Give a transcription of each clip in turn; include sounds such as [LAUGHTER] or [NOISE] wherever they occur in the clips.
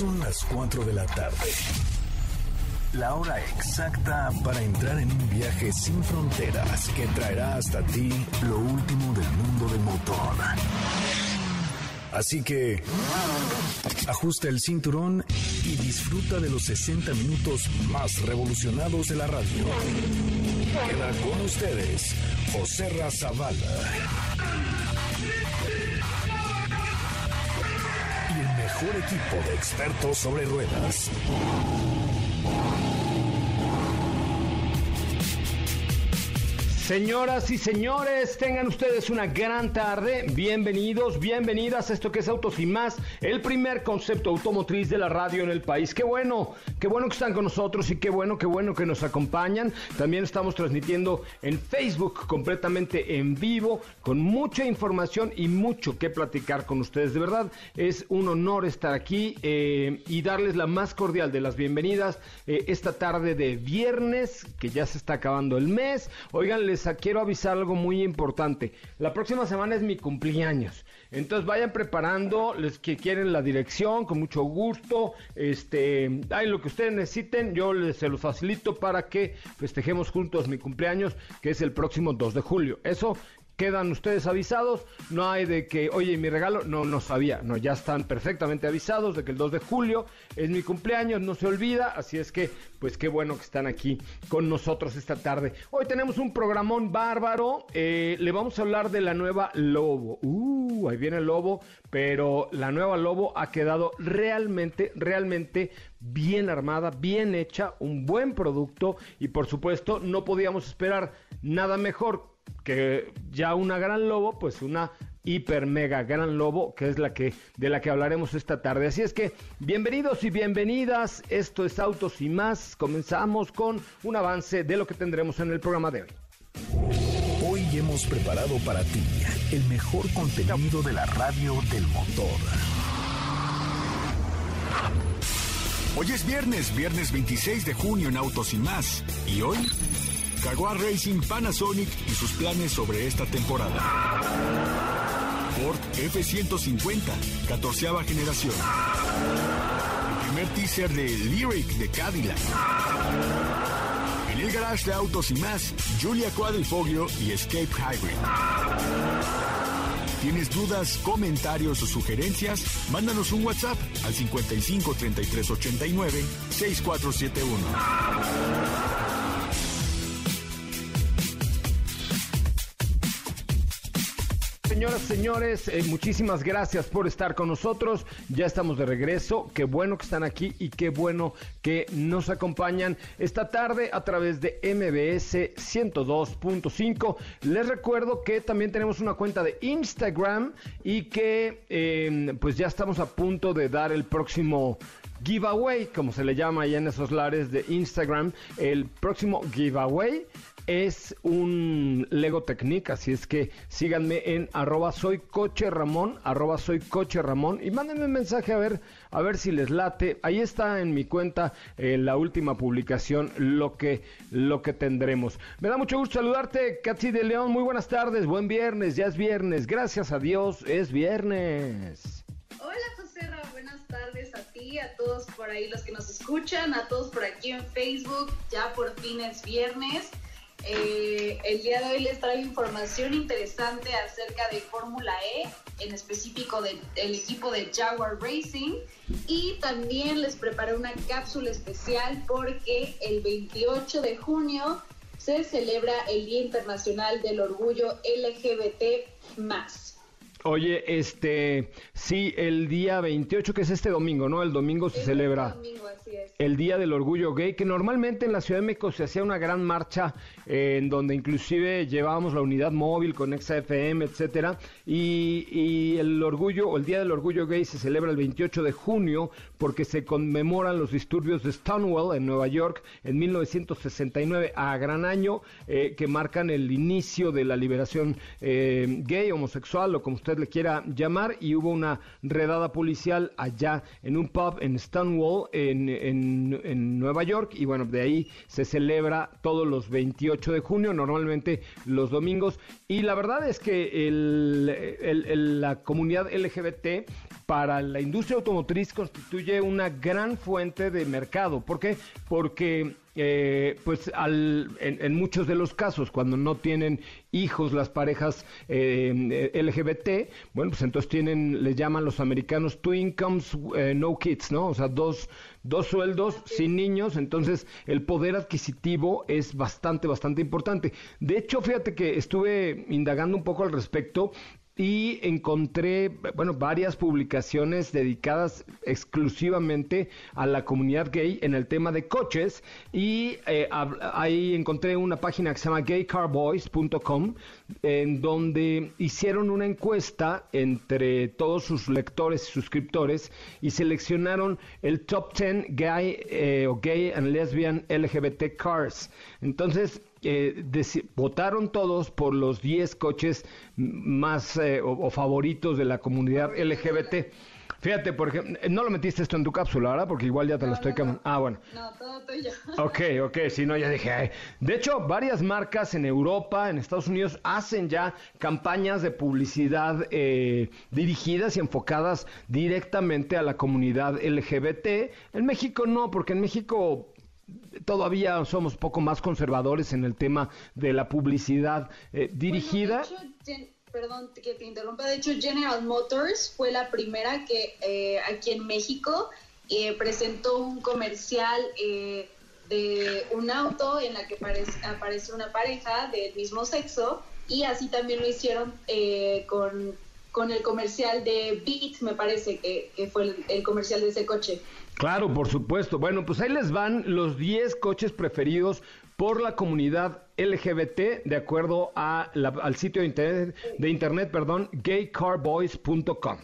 Son las 4 de la tarde. La hora exacta para entrar en un viaje sin fronteras que traerá hasta ti lo último del mundo del motor. Así que ajusta el cinturón y disfruta de los 60 minutos más revolucionados de la radio. Queda con ustedes José Razabala. Mejor equipo de expertos sobre ruedas. Señoras y señores, tengan ustedes una gran tarde. Bienvenidos, bienvenidas a esto que es Autos y Más, el primer concepto automotriz de la radio en el país. Qué bueno, qué bueno que están con nosotros y qué bueno, qué bueno que nos acompañan. También estamos transmitiendo en Facebook completamente en vivo, con mucha información y mucho que platicar con ustedes. De verdad, es un honor estar aquí eh, y darles la más cordial de las bienvenidas eh, esta tarde de viernes, que ya se está acabando el mes. Oigan, les quiero avisar algo muy importante. La próxima semana es mi cumpleaños. Entonces vayan preparando, les que quieren la dirección, con mucho gusto. Este, hay lo que ustedes necesiten, yo les se los facilito para que festejemos juntos mi cumpleaños, que es el próximo 2 de julio. Eso quedan ustedes avisados, no hay de que, oye, mi regalo, no, no sabía, no, ya están perfectamente avisados de que el 2 de julio es mi cumpleaños, no se olvida, así es que, pues qué bueno que están aquí con nosotros esta tarde. Hoy tenemos un programón bárbaro, eh, le vamos a hablar de la nueva Lobo, uh, ahí viene el Lobo, pero la nueva Lobo ha quedado realmente, realmente bien armada, bien hecha, un buen producto y por supuesto no podíamos esperar nada mejor que ya una gran lobo, pues una hiper mega gran lobo, que es la que de la que hablaremos esta tarde. Así es que bienvenidos y bienvenidas. Esto es Autos y más. Comenzamos con un avance de lo que tendremos en el programa de hoy. Hoy hemos preparado para ti el mejor contenido de la radio del motor. Hoy es viernes, viernes 26 de junio en Autos y más. Y hoy Jaguar Racing Panasonic y sus planes sobre esta temporada. Ford F-150, 14 generación. El primer teaser de Lyric de Cadillac. En el garage de autos y más, Julia Quadrifoglio y Escape Hybrid. ¿Tienes dudas, comentarios o sugerencias? Mándanos un WhatsApp al 55 33 89 6471. Señoras, señores, eh, muchísimas gracias por estar con nosotros. Ya estamos de regreso. Qué bueno que están aquí y qué bueno que nos acompañan esta tarde a través de MBS 102.5. Les recuerdo que también tenemos una cuenta de Instagram y que em, pues ya estamos a punto de dar el próximo giveaway, como se le llama ahí en esos lares de Instagram, el próximo giveaway es un Lego Technic, así es que síganme en arroba soy coche Ramón, arroba soy coche Ramón y mándenme un mensaje a ver, a ver si les late. Ahí está en mi cuenta eh, la última publicación, lo que, lo que tendremos. Me da mucho gusto saludarte, Katsi de León, muy buenas tardes, buen viernes, ya es viernes, gracias a Dios, es viernes. Hola José buenas tardes a ti, a todos por ahí los que nos escuchan, a todos por aquí en Facebook, ya por fin es viernes. Eh, el día de hoy les traigo información interesante acerca de Fórmula E, en específico del equipo de Jaguar Racing. Y también les preparé una cápsula especial porque el 28 de junio se celebra el Día Internacional del Orgullo LGBT. Oye, este, sí, el día 28, que es este domingo, ¿no? El domingo se celebra el Día del Orgullo Gay, que normalmente en la Ciudad de México se hacía una gran marcha eh, en donde inclusive llevábamos la unidad móvil con XFM, etcétera, y, y, el orgullo, o el Día del Orgullo Gay se celebra el 28 de junio porque se conmemoran los disturbios de Stonewall en Nueva York en 1969, a gran año, eh, que marcan el inicio de la liberación eh, gay, homosexual, o como usted le quiera llamar, y hubo una redada policial allá en un pub en Stonewall, en, en, Nueva York, y bueno, de ahí se celebra todos los 28 de junio, normalmente los domingos, y la verdad es que la comunidad LGBT para la industria automotriz constituye una gran fuente de mercado. ¿Por qué? Porque eh, pues al, en, muchos de los casos, cuando no tienen hijos las parejas eh, LGBT, bueno, pues entonces tienen, les llaman los americanos two incomes, eh, no kids, ¿no? O sea, dos, dos sueldos sin niños, entonces el poder adquisitivo es bastante, bastante importante. De hecho, fíjate que estuve indagando un poco al respecto y encontré, bueno, varias publicaciones dedicadas exclusivamente a la comunidad gay en el tema de coches y eh, ahí encontré una página que se llama gaycarboys.com en donde hicieron una encuesta entre todos sus lectores y suscriptores y seleccionaron el top 10 gay eh, o gay and lesbian LGBT cars. Entonces, eh, votaron todos por los 10 coches más eh, o, favoritos de la comunidad LGBT. Fíjate, por ejemplo, no lo metiste esto en tu cápsula, ¿verdad? Porque igual ya te lo estoy cambiando. Ah, bueno. No, todo tuyo. [LAUGHS] Ok, ok, si no, ya dije. De hecho, varias marcas en Europa, en Estados Unidos, hacen ya campañas de publicidad eh, dirigidas y enfocadas directamente a la comunidad LGBT. En México no, porque en México todavía somos poco más conservadores en el tema de la publicidad eh, dirigida. perdón que te interrumpa, de hecho General Motors fue la primera que eh, aquí en México eh, presentó un comercial de un auto en la que aparece, una pareja del mismo sexo y así también lo hicieron con, con, el comercial de Beat, me parece que, que fue el comercial de ese coche. Claro, por supuesto. Bueno, pues ahí les van los 10 coches preferidos por la comunidad LGBT de acuerdo al sitio de internet, de internet perdón, gaycarboys.com.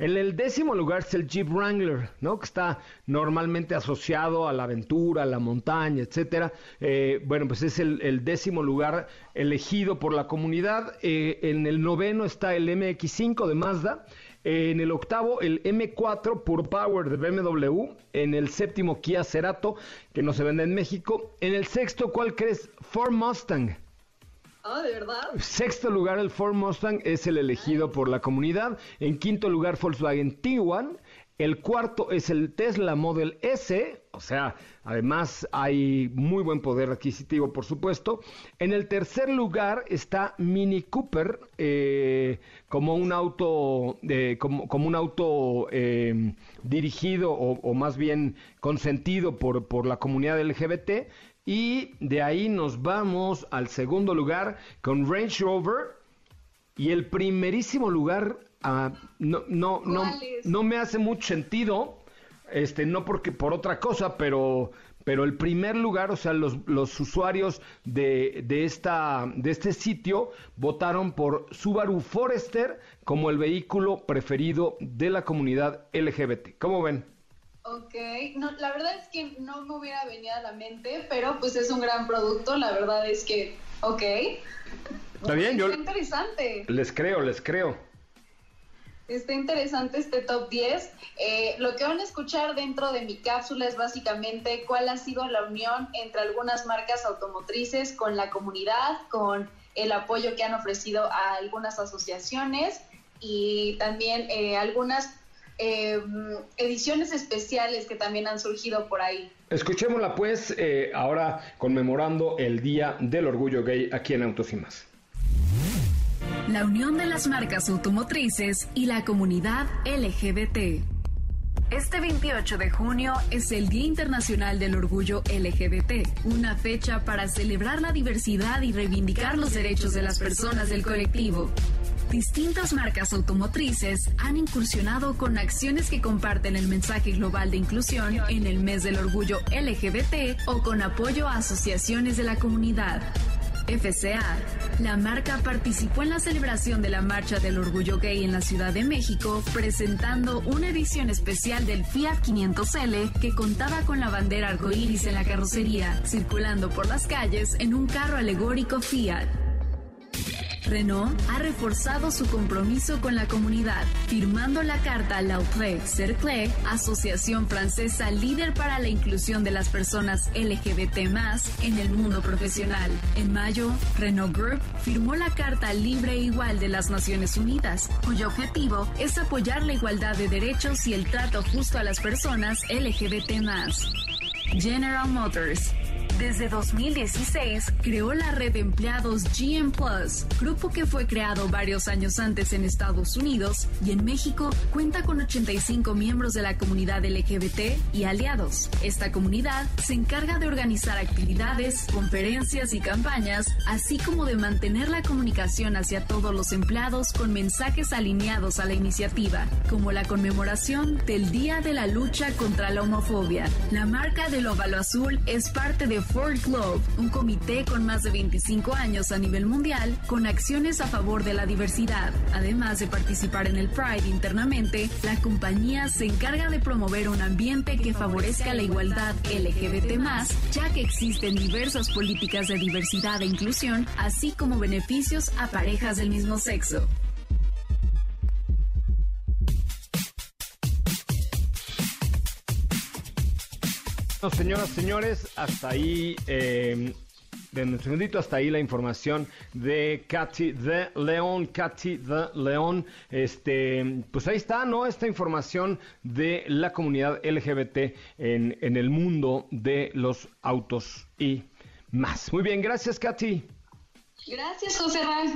En el décimo lugar es el Jeep Wrangler, ¿no? Que está normalmente asociado a la aventura, a la montaña, etcétera. Eh, bueno, pues es el, décimo lugar elegido por la comunidad. Eh, en el noveno está el MX5 de Mazda. En el octavo, el M4 Pure Power de BMW. En el séptimo, Kia Cerato, que no se vende en México. En el sexto, ¿cuál crees? Ford Mustang. Ah, ¿de verdad? Sexto lugar, el Ford Mustang es el elegido por la comunidad. En quinto lugar, Volkswagen Tiguan. El cuarto es el Tesla Model S, o sea, además hay muy buen poder adquisitivo, por supuesto. En el tercer lugar está Mini Cooper, eh, como un auto, como, un auto eh, dirigido o, más bien consentido por, por la comunidad LGBT. Y de ahí nos vamos al segundo lugar con Range Rover. Y el primerísimo lugar Ah, no, no, no, no me hace mucho sentido, este, no porque por otra cosa, pero, pero el primer lugar, o sea, los, los usuarios de, de, esta, de este sitio votaron por Subaru Forester como el vehículo preferido de la comunidad LGBT. ¿Cómo ven? Ok, no, la verdad es que no me hubiera venido a la mente, pero pues es un gran producto, la verdad es que, ok. Está bien, yo... interesante. Les creo, les creo. Está interesante este top 10. Eh, lo que van a escuchar dentro de mi cápsula es básicamente cuál ha sido la unión entre algunas marcas automotrices con la comunidad, con el apoyo que han ofrecido a algunas asociaciones y también eh, algunas eh, ediciones especiales que también han surgido por ahí. Escuchémosla pues ahora conmemorando el Día del Orgullo Gay aquí en Autos y Más la unión de las marcas automotrices y la comunidad LGBT. Este 28 de junio es el Día Internacional del Orgullo LGBT, una fecha para celebrar la diversidad y reivindicar los derechos de las personas del colectivo. Distintas marcas automotrices han incursionado con acciones que comparten el mensaje global de inclusión en el mes del orgullo LGBT o con apoyo a asociaciones de la comunidad. FCA. La marca participó en la celebración de la Marcha del Orgullo Gay en la Ciudad de México, presentando una edición especial del Fiat 500L que contaba con la bandera arcoíris en la carrocería, circulando por las calles en un carro alegórico Fiat. Renault ha reforzado su compromiso con la comunidad, firmando la carta L'Autre Cercle, asociación francesa líder para la inclusión de las personas LGBT en el mundo profesional. En mayo, Renault Group firmó la Carta Libre e Igual de las Naciones Unidas, cuyo objetivo es apoyar la igualdad de derechos y el trato justo a las personas LGBT. General Motors desde 2016 creó la red de empleados GM Plus, grupo que fue creado varios años antes en Estados Unidos y en México cuenta con 85 miembros de la comunidad LGBT y aliados. Esta comunidad se encarga de organizar actividades, conferencias y campañas, así como de mantener la comunicación hacia todos los empleados con mensajes alineados a la iniciativa, como la conmemoración del Día de la Lucha contra la Homofobia. La marca del óvalo azul es parte de Ford Globe, un comité con más de 25 años a nivel mundial con acciones a favor de la diversidad. Además de participar en el Pride internamente, la compañía se encarga de promover un ambiente que favorezca la igualdad LGBT+, ya que existen diversas políticas de diversidad e inclusión, así como beneficios a parejas del mismo sexo. Señoras, señores, hasta ahí, eh, de un segundito, hasta ahí la información de Katy de León, Katy de León. Este, pues ahí está, ¿no? Esta información de la comunidad LGBT en, en el mundo de los autos y más. Muy bien, gracias, Katy. Gracias, José Ral.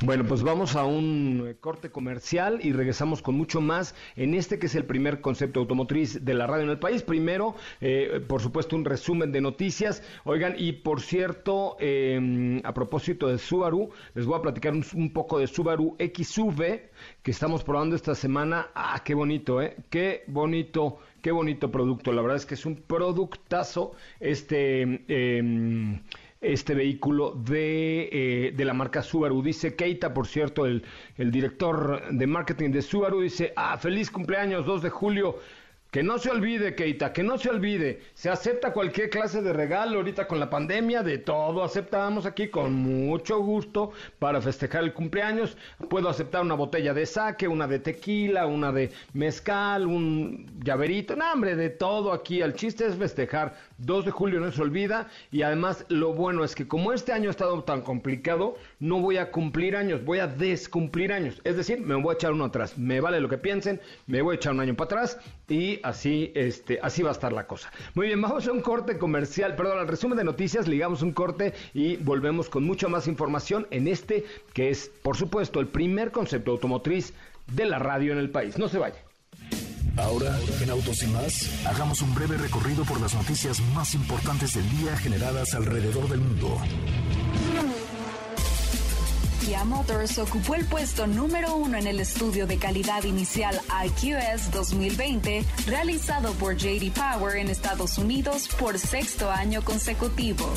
Bueno, pues vamos a un corte comercial y regresamos con mucho más en este que es el primer concepto automotriz de la radio en el país. Primero, eh, por supuesto, un resumen de noticias. Oigan, y por cierto, em, a propósito de Subaru, les voy a platicar un, poco de Subaru XV que estamos probando esta semana. Ah, qué bonito, ¿eh? Qué bonito. Qué bonito producto, la verdad es que es un productazo. Este, eh, este vehículo de, eh, de, la marca Subaru. Dice Keita, por cierto, el, el director de marketing de Subaru, dice, ah, feliz cumpleaños, 2 de julio. Que no se olvide, Keita, que no se olvide. Se acepta cualquier clase de regalo ahorita con la pandemia, de todo aceptamos aquí con mucho gusto para festejar el cumpleaños. Puedo aceptar una botella de saque, una de tequila, una de mezcal, un llaverito, no, hombre, de todo aquí. El chiste es festejar. 2 de julio no se olvida y además lo bueno es que como este año ha estado tan complicado, no voy a cumplir años, voy a descumplir años. Es decir, me voy a echar uno atrás. Me vale lo que piensen, me voy a echar un año para atrás y así, este, así va a estar la cosa. Muy bien, vamos a un corte comercial, perdón, al resumen de noticias, ligamos un corte y volvemos con mucha más información en este que es, por supuesto, el primer concepto automotriz de la radio en el país. No se vaya. Ahora, en Autos y más, hagamos un breve recorrido por las noticias más importantes del día generadas alrededor del mundo. Motors ocupó el puesto número uno en el estudio de calidad inicial IQS 2020 realizado por JD Power en Estados Unidos por sexto año consecutivo.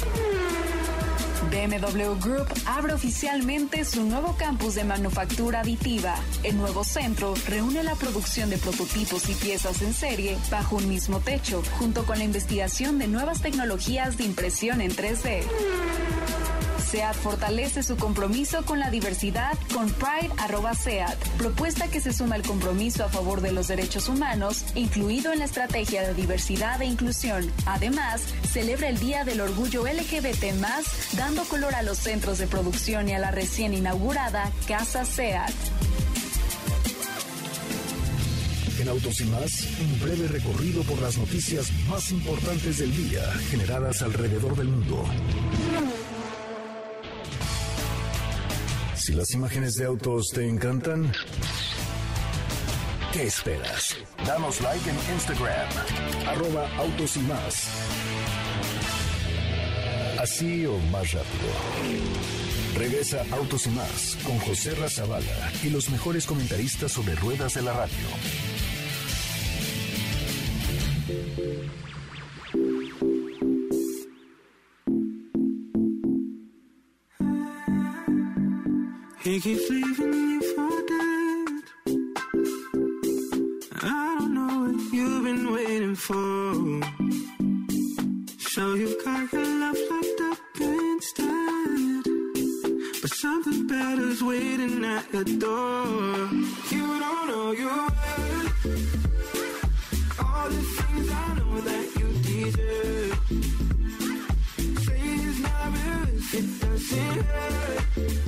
BMW Group abre oficialmente su nuevo campus de manufactura aditiva. El nuevo centro reúne la producción de prototipos y piezas en serie bajo un mismo techo, junto con la investigación de nuevas tecnologías de impresión en 3D. SEAT fortalece su compromiso con la diversidad con Pride SEAT, propuesta que se suma al compromiso a favor de los derechos humanos, incluido en la estrategia de diversidad e inclusión. Además, celebra el Día del Orgullo LGBT, dando color a los centros de producción y a la recién inaugurada Casa SEAT. En Autos y más, un breve recorrido por las noticias más importantes del día generadas alrededor del mundo. Si las imágenes de autos te encantan, ¿qué esperas? Danos like en Instagram, arroba autos y más. Así o más rápido. Regresa Autos y más con José Razabala y los mejores comentaristas sobre ruedas de la radio. He keeps leaving you for dead. I don't know what you've been waiting for. So you've got your love locked up instead. But something better's waiting at your door. You don't know you worth all the things I know that you deserve. Say it's not real if it doesn't hurt.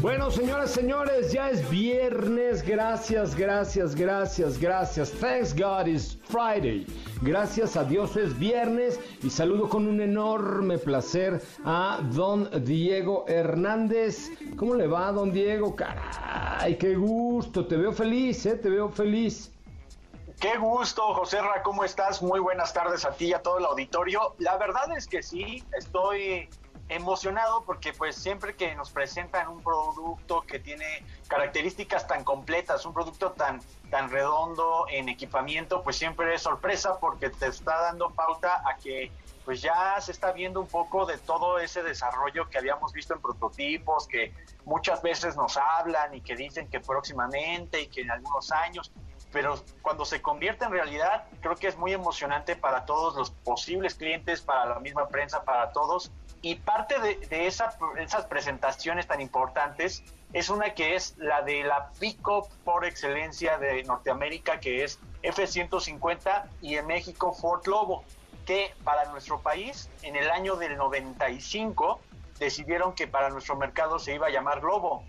Bueno, señoras, señores, ya es viernes. Gracias, gracias, gracias, gracias. Thanks God it's Friday. Gracias a Dios es viernes y saludo con un enorme placer a don Diego Hernández. ¿Cómo le va, don Diego? Caray, qué gusto. Te veo feliz, ¿eh? Te veo feliz. Qué gusto, José Ra, ¿cómo estás? Muy buenas tardes a ti y a todo el auditorio. La verdad es que sí, estoy emocionado porque pues siempre que nos presentan un producto que tiene características tan completas, un producto tan tan redondo en equipamiento, pues siempre es sorpresa porque te está dando pauta a que pues ya se está viendo un poco de todo ese desarrollo que habíamos visto en prototipos, que muchas veces nos hablan y que dicen que próximamente y que en algunos años, pero cuando se convierte en realidad, creo que es muy emocionante para todos los posibles clientes, para la misma prensa, para todos. Y parte de, de esa, esas presentaciones tan importantes es una que es la de la pick-up por excelencia de Norteamérica, que es F-150, y en México Ford Lobo, que para nuestro país, en el año del 95, decidieron que para nuestro mercado se iba a llamar Lobo.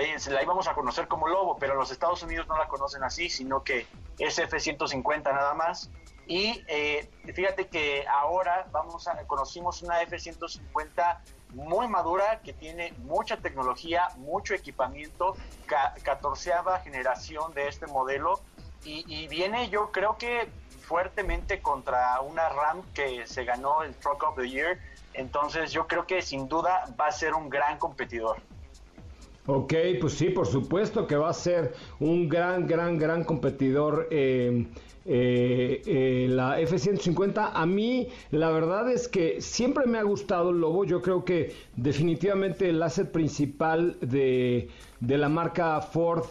Eh, la íbamos a conocer como Lobo, pero los Estados Unidos no la conocen así, sino que es F-150 nada más. Y eh, fíjate que ahora vamos a, conocimos una F-150 muy madura que tiene mucha tecnología, mucho equipamiento, ca catorceava generación de este modelo y, y, viene yo creo que fuertemente contra una RAM que se ganó el Truck of the Year, entonces yo creo que sin duda va a ser un gran competidor. Ok, pues sí, por supuesto que va a ser un gran, gran, gran competidor. Eh, eh, eh, la F-150. A mí, la verdad es que siempre me ha gustado el Lobo. Yo creo que definitivamente el asset principal de, de la marca Ford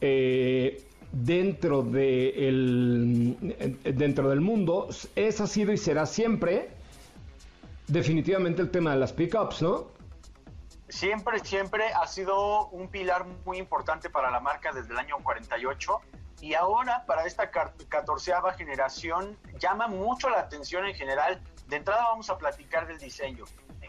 eh, dentro, de el, dentro del mundo es, ha sido y será siempre definitivamente el tema de las pickups, ¿no? Siempre, siempre ha sido un pilar muy importante para la marca desde el año 48 y ahora para esta catorceava generación llama mucho la atención en general. De entrada vamos a platicar del diseño.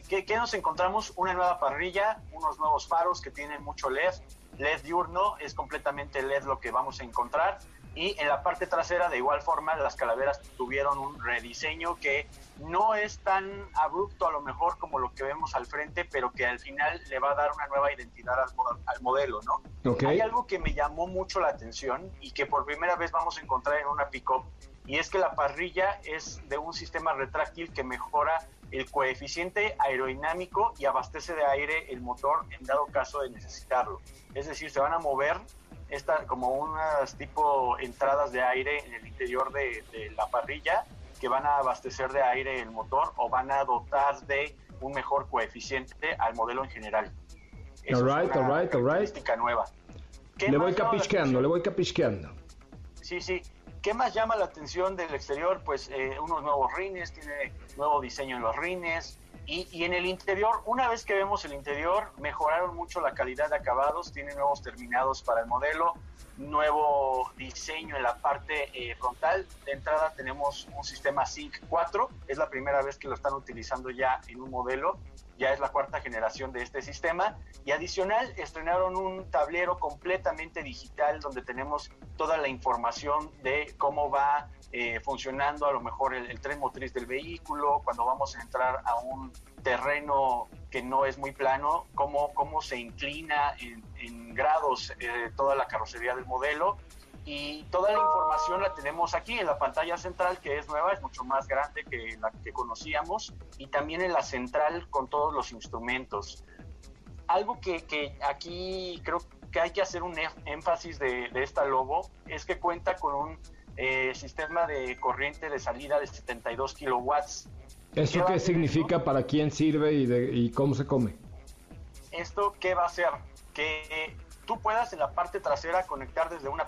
¿Qué, ¿Qué, nos encontramos? Una nueva parrilla, unos nuevos faros que tienen mucho LED, LED diurno, es completamente LED lo que vamos a encontrar. Y en la parte trasera, de igual forma, las calaveras tuvieron un rediseño que no es tan abrupto a lo mejor como lo que vemos al frente, pero que al final le va a dar una nueva identidad al, al modelo, ¿no? Okay. Hay algo que me llamó mucho la atención y que por primera vez vamos a encontrar en una pick-up, y es que la parrilla es de un sistema retráctil que mejora el coeficiente aerodinámico y abastece de aire el motor en dado caso de necesitarlo. Es decir, se van a mover esta, como unas tipo entradas de aire en el interior de, de, la parrilla que van a abastecer de aire el motor o van a dotar de un mejor coeficiente al modelo en general. Eso all right, es una all right, all right. característica nueva. Le voy capisqueando, le voy capisqueando. Sí, sí. ¿Qué más llama la atención del exterior? Pues eh, unos nuevos rines, tiene nuevo diseño en los rines, y, en el interior, una vez que vemos el interior, mejoraron mucho la calidad de acabados, tiene nuevos terminados para el modelo, nuevo diseño en la parte eh, frontal. De entrada tenemos un sistema Sync 4, es la primera vez que lo están utilizando ya en un modelo, ya es la cuarta generación de este sistema. Y adicional, estrenaron un tablero completamente digital donde tenemos toda la información de cómo va eh, funcionando a lo mejor el, tren motriz del vehículo, cuando vamos a entrar a un terreno que no es muy plano, cómo, cómo se inclina en, en grados eh, toda la carrocería del modelo. Y toda la información la tenemos aquí en la pantalla central, que es nueva, es mucho más grande que la que conocíamos, y también en la central con todos los instrumentos. Algo que, que aquí creo que hay que hacer un énfasis de, de esta Lobo es que cuenta con un eh, sistema de corriente de salida de 72 kilowatts. ¿Eso qué significa, para quién sirve y, de, y cómo se come? ¿esto qué va a hacer? Que tú puedas en la parte trasera conectar desde una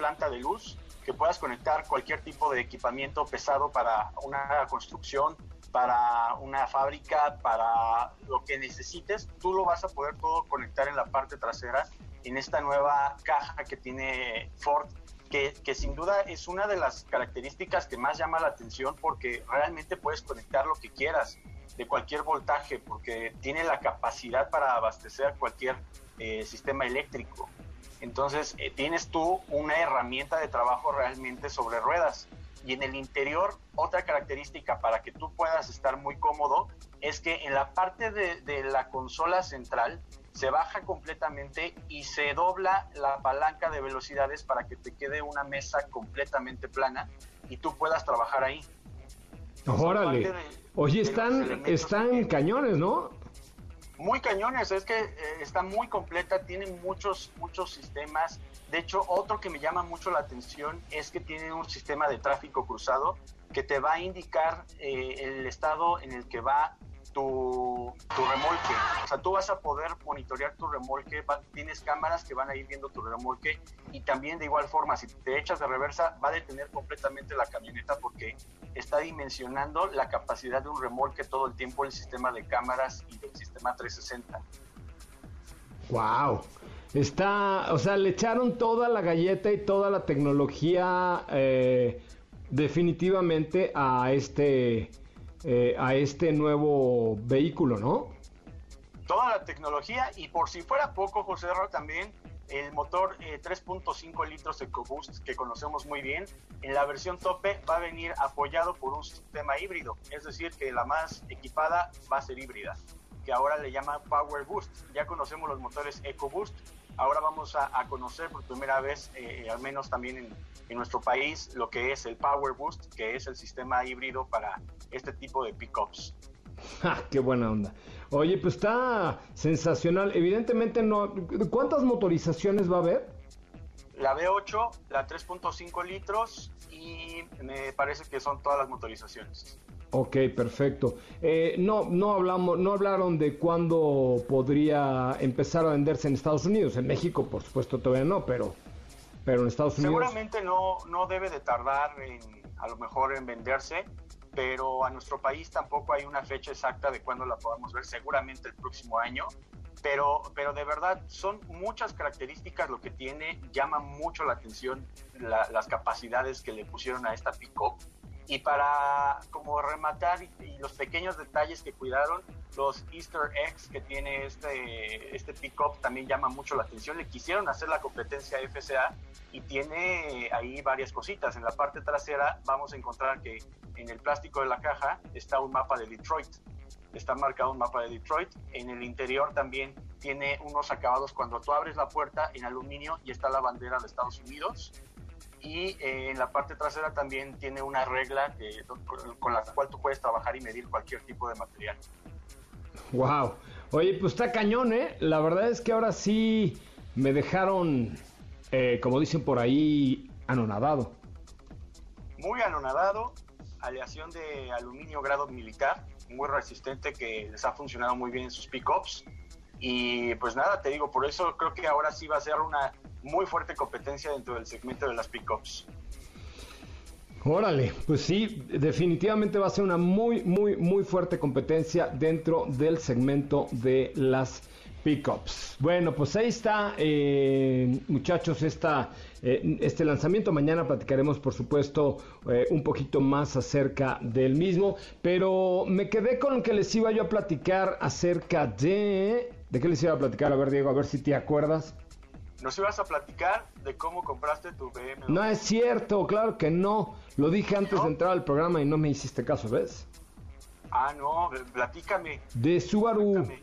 planta de luz, que puedas conectar cualquier tipo de equipamiento pesado para una construcción, para una fábrica, para lo que necesites, tú lo vas a poder todo conectar en la parte trasera en esta nueva caja que tiene Ford, que, que, sin duda es una de las características que más llama la atención porque realmente puedes conectar lo que quieras de cualquier voltaje, porque tiene la capacidad para abastecer cualquier eh, sistema eléctrico. Entonces eh, tienes tú una herramienta de trabajo realmente sobre ruedas. Y en el interior, otra característica para que tú puedas estar muy cómodo es que en la parte de, de la consola central se baja completamente y se dobla la palanca de velocidades para que te quede una mesa completamente plana y tú puedas trabajar ahí. Órale. De, Oye, están, están cañones, ¿no? Muy cañones, es que eh, está muy completa, tiene muchos, muchos sistemas. De hecho, otro que me llama mucho la atención es que tiene un sistema de tráfico cruzado que te va a indicar eh, el estado en el que va tu, tu, remolque. O sea, tú vas a poder monitorear tu remolque, tienes cámaras que van a ir viendo tu remolque y también de igual forma, si te echas de reversa, va a detener completamente la camioneta porque está dimensionando la capacidad de un remolque todo el tiempo el sistema de cámaras y del sistema 360. ¡Wow! Está, o sea, le echaron toda la galleta y toda la tecnología eh, definitivamente a este eh, a este nuevo vehículo, ¿no? Toda la tecnología y por si fuera poco, José también el motor eh, 3.5 litros EcoBoost que conocemos muy bien, en la versión tope va a venir apoyado por un sistema híbrido, es decir, que la más equipada va a ser híbrida, que ahora le llama Power Boost. Ya conocemos los motores EcoBoost, ahora vamos a, a conocer por primera vez, eh, al menos también en, en nuestro país, lo que es el Power Boost, que es el sistema híbrido para este tipo de pickups. [LAUGHS] ¡Ja, ¡Qué buena onda! Oye, pues está sensacional. Evidentemente no. ¿Cuántas motorizaciones va a haber? La V8, la 3.5 litros y me parece que son todas las motorizaciones. Ok, perfecto. Eh, no, no hablamos, no hablaron de cuándo podría empezar a venderse en Estados Unidos. En México, por supuesto, todavía no, pero, pero en Estados Unidos. Seguramente no, no debe de tardar en, a lo mejor en venderse pero a nuestro país tampoco hay una fecha exacta de cuándo la podamos ver, seguramente el próximo año, pero, pero de verdad son muchas características lo que tiene, llama mucho la atención la, las capacidades que le pusieron a esta pick-up. Y para como rematar y, y, los pequeños detalles que cuidaron, los easter eggs que tiene este, este pick-up también llama mucho la atención. Le quisieron hacer la competencia FCA y tiene ahí varias cositas. En la parte trasera vamos a encontrar que en el plástico de la caja está un mapa de Detroit. Está marcado un mapa de Detroit. En el interior también tiene unos acabados cuando tú abres la puerta en aluminio y está la bandera de Estados Unidos. Y eh, en la parte trasera también tiene una regla que, con, con la cual tú puedes trabajar y medir cualquier tipo de material. Wow. Oye, pues está cañón, ¿eh? La verdad es que ahora sí me dejaron, eh, como dicen por ahí, anonadado. Muy anonadado. Aleación de aluminio grado militar, muy resistente que les ha funcionado muy bien en sus pickups. Y pues nada, te digo, por eso creo que ahora sí va a ser una muy fuerte competencia dentro del segmento de las pickups. Órale, pues sí, definitivamente va a ser una muy, muy, muy fuerte competencia dentro del segmento de las pickups. Bueno, pues ahí está, eh, muchachos, esta, eh, este lanzamiento. Mañana platicaremos, por supuesto, eh, un poquito más acerca del mismo. Pero me quedé con que les iba yo a platicar acerca de... ¿De qué les iba a platicar? A ver, Diego, a ver si te acuerdas. Nos ibas a platicar de cómo compraste tu BMW. No es cierto, claro que no. Lo dije antes ¿No? de entrar al programa y no me hiciste caso, ¿ves? Ah, no, platícame. De Subaru. Cuéntame.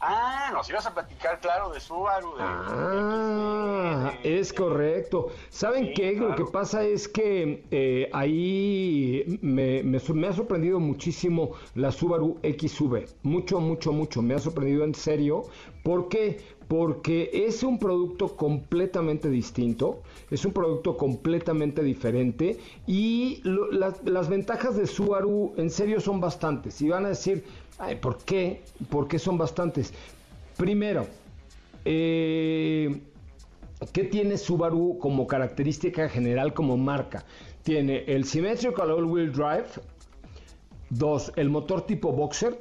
Ah, nos ibas a platicar, claro, de Subaru. De Ah, de- es correcto. ¿Saben Sí, qué? Lo que pasa es que eh, ahí me, me sor- me ha sorprendido muchísimo la Subaru XV. Mucho, mucho, mucho. Me ha sorprendido en serio. ¿Por qué? porque es un producto completamente distinto, es un producto completamente diferente y lo- las, las ventajas de Subaru en serio son bastantes. Y van a decir, Ay, ¿por qué? ¿Por qué son bastantes? Primero, eh, ¿Qué tiene Subaru como característica general como marca? Tiene el Symmetrical All-Wheel Drive, dos, el motor tipo Boxer,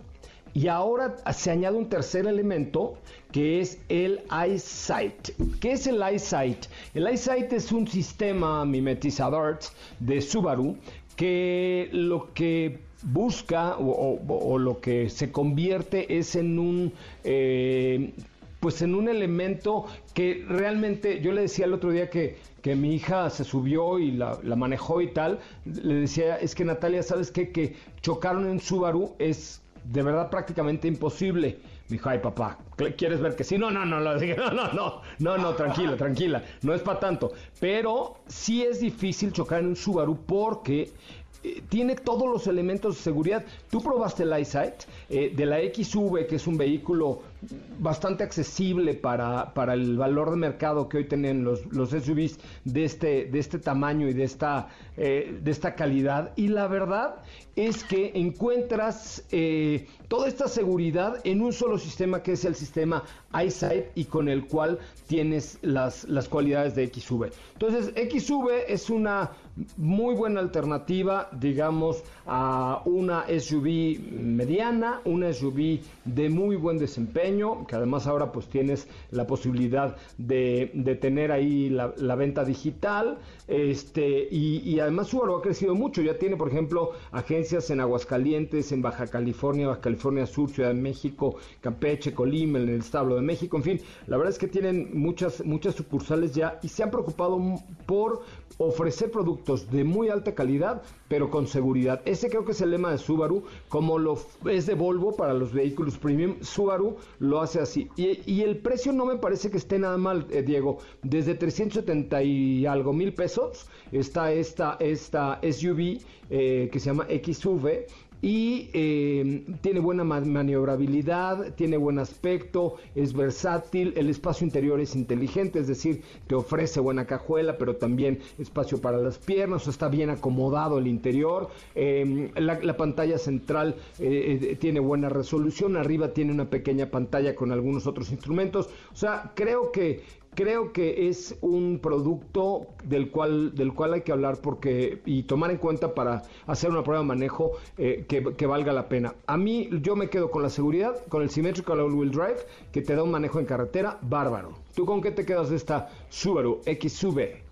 y ahora se añade un tercer elemento que es el EyeSight. ¿Qué es el EyeSight? El EyeSight es un sistema mimetizador de Subaru que lo que busca o, lo que se convierte es en un eh, pues en un elemento que realmente yo le decía el otro día que, que mi hija se subió y la, la manejó y tal, le decía, es que Natalia, ¿sabes qué? Que chocaron en Subaru es de verdad prácticamente imposible. Me dijo, ay papá, ¿quieres ver que sí? No, no, no, [LAUGHS] no, no, no, no, no, tranquila, tranquila, no es para tanto. Pero sí es difícil chocar en un Subaru porque eh, tiene todos los elementos de seguridad. Tú probaste el EyeSight eh, de la XV, que es un vehículo bastante accesible para, para el valor de mercado que hoy tienen los, los SUVs de este, de este tamaño y de esta, eh, de esta calidad. Y la verdad es que encuentras eh, toda esta seguridad en un solo sistema que es el sistema EyeSight y con el cual tienes las, las cualidades de XV. Entonces, XV es una muy buena alternativa, digamos, a una SUV mediana, una SUV de muy buen desempeño, que además ahora pues tienes la posibilidad de, de tener ahí la, la venta digital, este, y, y además Subaru ha crecido mucho, ya tiene por ejemplo agencias en Aguascalientes, en Baja California, Baja California Sur, Ciudad de México, Campeche, Colima, en el Establo de México, en fin, la verdad es que tienen muchas, muchas sucursales ya y se han preocupado por ofrecer productos de muy alta calidad, pero con seguridad. Ese creo que es el lema de Subaru, como lo es de Volvo para los vehículos premium, Subaru lo hace así. Y, y el precio no me parece que esté nada mal, eh, Diego. Desde 370 y algo mil pesos está esta, esta SUV eh, que se llama XV y eh, tiene buena ma- maniobrabilidad, tiene buen aspecto, es versátil, el espacio interior es inteligente, es decir, te ofrece buena cajuela, pero también espacio para las piernas, está bien acomodado el interior, la, la pantalla central eh, eh, tiene buena resolución, arriba tiene una pequeña pantalla con algunos otros instrumentos, o sea, creo que creo que es un producto del cual, del cual hay que hablar porque y tomar en cuenta para hacer una prueba de manejo eh, que, que valga la pena. A mí yo me quedo con la seguridad, con el Symmetrical All-Wheel Drive, que te da un manejo en carretera bárbaro. ¿Tú con qué te quedas de esta Subaru XV?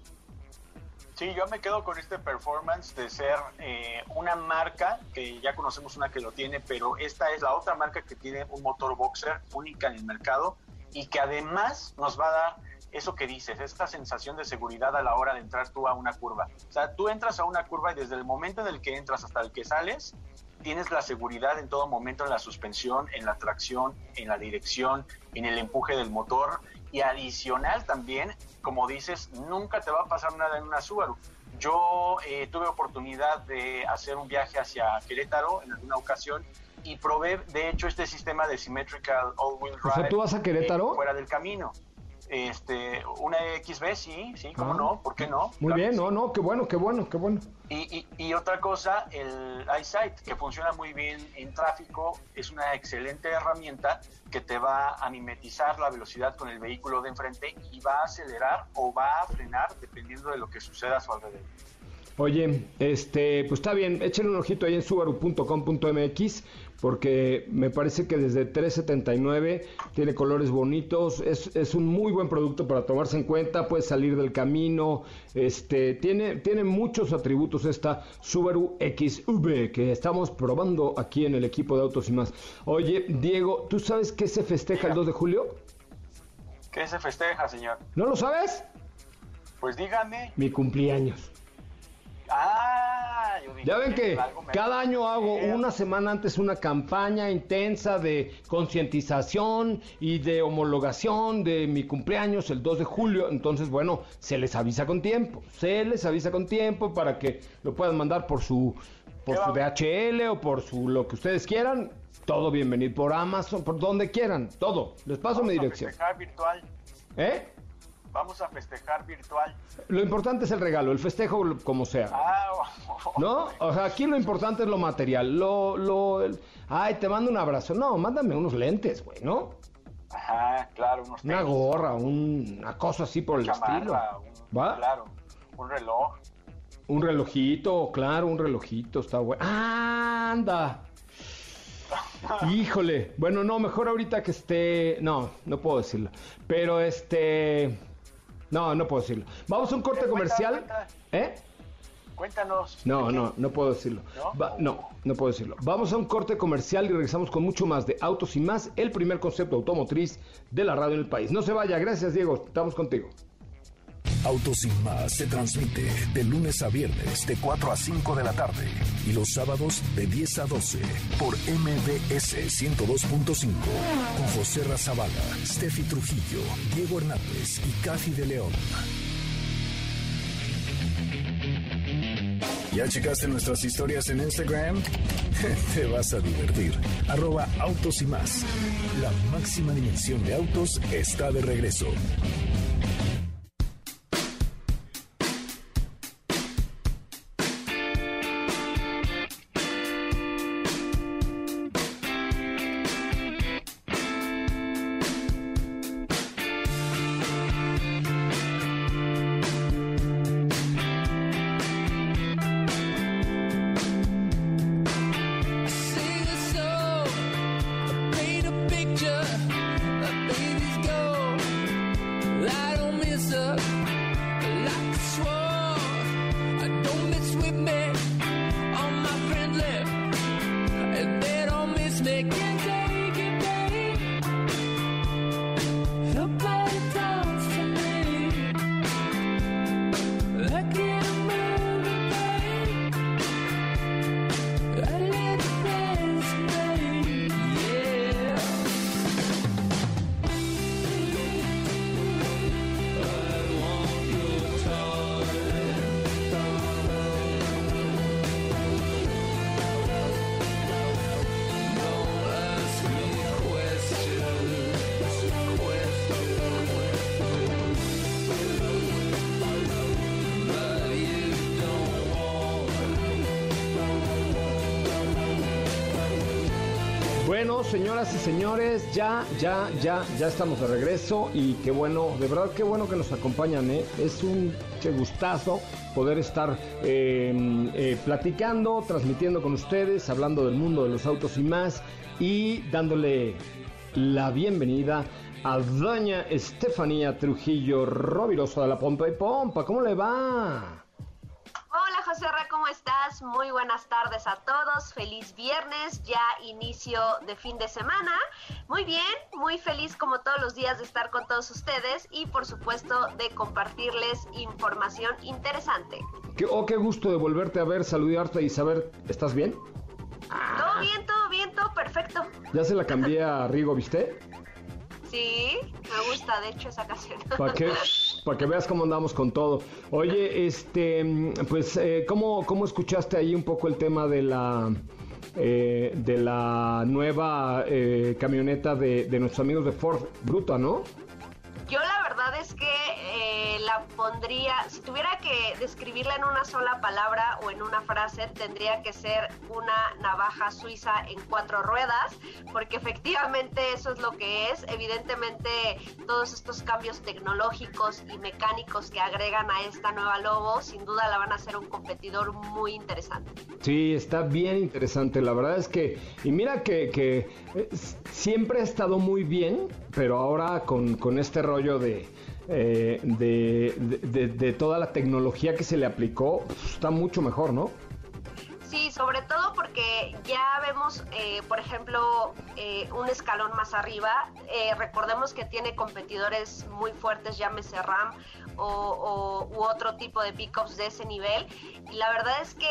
Sí, yo me quedo con este performance de ser eh, una marca que ya conocemos una que lo tiene, pero esta es la otra marca que tiene un motor boxer única en el mercado y que además nos va a dar eso que dices, esta sensación de seguridad a la hora de entrar tú a una curva. O sea, tú entras a una curva y desde el momento en el que entras hasta el que sales, tienes la seguridad en todo momento en la suspensión, en la tracción, en la dirección, en el empuje del motor y adicional también, como dices, nunca te va a pasar nada en una Subaru. Yo eh, tuve oportunidad de hacer un viaje hacia Querétaro en alguna ocasión y probé, de hecho, este sistema de Symmetrical All-Wheel Drive. O sea, ¿tú vas a Querétaro? eh, fuera del camino. Este, una XB, sí, sí, cómo Ah. no, ¿por qué no? Muy Claro bien, no, no, qué bueno, qué bueno, qué bueno. Y, y- y otra cosa, el EyeSight, que funciona muy bien en tráfico, es una excelente herramienta que te va a mimetizar la velocidad con el vehículo de enfrente y va a acelerar o va a frenar dependiendo de lo que suceda a su alrededor. Oye, este, pues está bien, échenle un ojito ahí en subaru.com.mx porque me parece que desde 379 tiene colores bonitos, es, es un muy buen producto para tomarse en cuenta, puede salir del camino, este, tiene, tiene muchos atributos esta Subaru XV que estamos probando aquí en el equipo de Autos y más. Oye, Diego, ¿tú sabes qué se festeja el 2 de julio? ¿Qué se festeja, señor? ¿No lo sabes? Pues dígame. Mi cumpleaños. Ah, yo dije, Ya ven que cada año hago una semana antes una campaña intensa de concientización y de homologación de mi cumpleaños el 2 de julio. Entonces, bueno, se les avisa con tiempo. Se les avisa con tiempo para que lo puedan mandar por su, por ¿Qué su? DHL o por su lo que ustedes quieran. Todo bienvenido por Amazon, por donde quieran. Todo. Les paso mi Vamos dirección. virtual. ¿Eh? Vamos a festejar virtual. Lo importante es el regalo, el festejo como sea. Ah, ¿No? O sea, aquí lo importante es lo material. Lo, lo, el- ay, te mando un abrazo. No, mándame unos lentes, güey, ¿no? Ajá, claro, unos Una tenis, gorra, un- una cosa así por el chamarra, estilo. un- ¿Va? Claro, un reloj. Un relojito, claro, un relojito, está bueno. ¡Ah, ¡Anda! [LAUGHS] Híjole. Bueno, no, mejor ahorita que esté. No, no puedo decirlo. Pero este. No, no puedo decirlo. Vamos a un corte Eh, cuenta, comercial. cuenta. ¿Eh? Cuéntanos. No, no, no puedo decirlo. ¿No? Va- no, no puedo decirlo. Vamos a un corte comercial y regresamos con mucho más de Autos y más, el primer concepto automotriz de la radio en el país. No se vaya, gracias Diego, estamos contigo. Autos sin más se transmite de lunes a viernes de 4 a 5 de la tarde y los sábados de 10 a 12 por MBS 102.5 con José Razabala, Steffi Trujillo, Diego Hernández y Cathy de León. ¿Ya checaste nuestras historias en Instagram? [LAUGHS] Te vas a divertir. Arroba Autos y más. La máxima dimensión de autos está de regreso. Bueno, señoras y señores, ya, ya, ya, ya estamos de regreso y qué bueno, de verdad qué bueno que nos acompañan, ¿eh? Es un che gustazo poder estar eh, eh, platicando, transmitiendo con ustedes, hablando del mundo de los autos y más y dándole la bienvenida a doña Estefanía Trujillo Rovirosa de la Pompa y Pompa. ¿Cómo le va? Muy buenas tardes a todos. Feliz viernes, ya inicio de fin de semana. Muy bien, muy feliz como todos los días de estar con todos ustedes y por supuesto de compartirles información interesante. Qué, oh, qué gusto de volverte a ver, saludarte y saber, ¿estás bien? Todo bien, todo bien, todo perfecto. Ya se la cambié a [LAUGHS] Rigo, ¿viste? Sí, me gusta de hecho esa canción. [LAUGHS] Para que, para que veas cómo andamos con todo. Oye, este, pues, eh, ¿cómo, ¿cómo escuchaste ahí un poco el tema de la eh, de la nueva eh, camioneta de, de nuestros amigos de Ford Bruta, ¿no? Yo la verdad es que eh, la pondría, si tuviera que describirla en una sola palabra o en una frase, tendría que ser una navaja suiza en cuatro ruedas, porque efectivamente eso es lo que es. Evidentemente todos estos cambios tecnológicos y mecánicos que agregan a esta nueva Lobo, sin duda la van a hacer un competidor muy interesante. Sí, está bien interesante. La verdad es que, y mira que, que eh, siempre ha estado muy bien, pero ahora con, con este eh, de, toda la tecnología que se le aplicó, pues, está mucho mejor, ¿no? Sí, sobre todo porque ya vemos, eh, por ejemplo, eh, un escalón más arriba. Recordemos que tiene competidores muy fuertes, llámese RAM o, o- u otro tipo de pickups de ese nivel. Y la verdad es que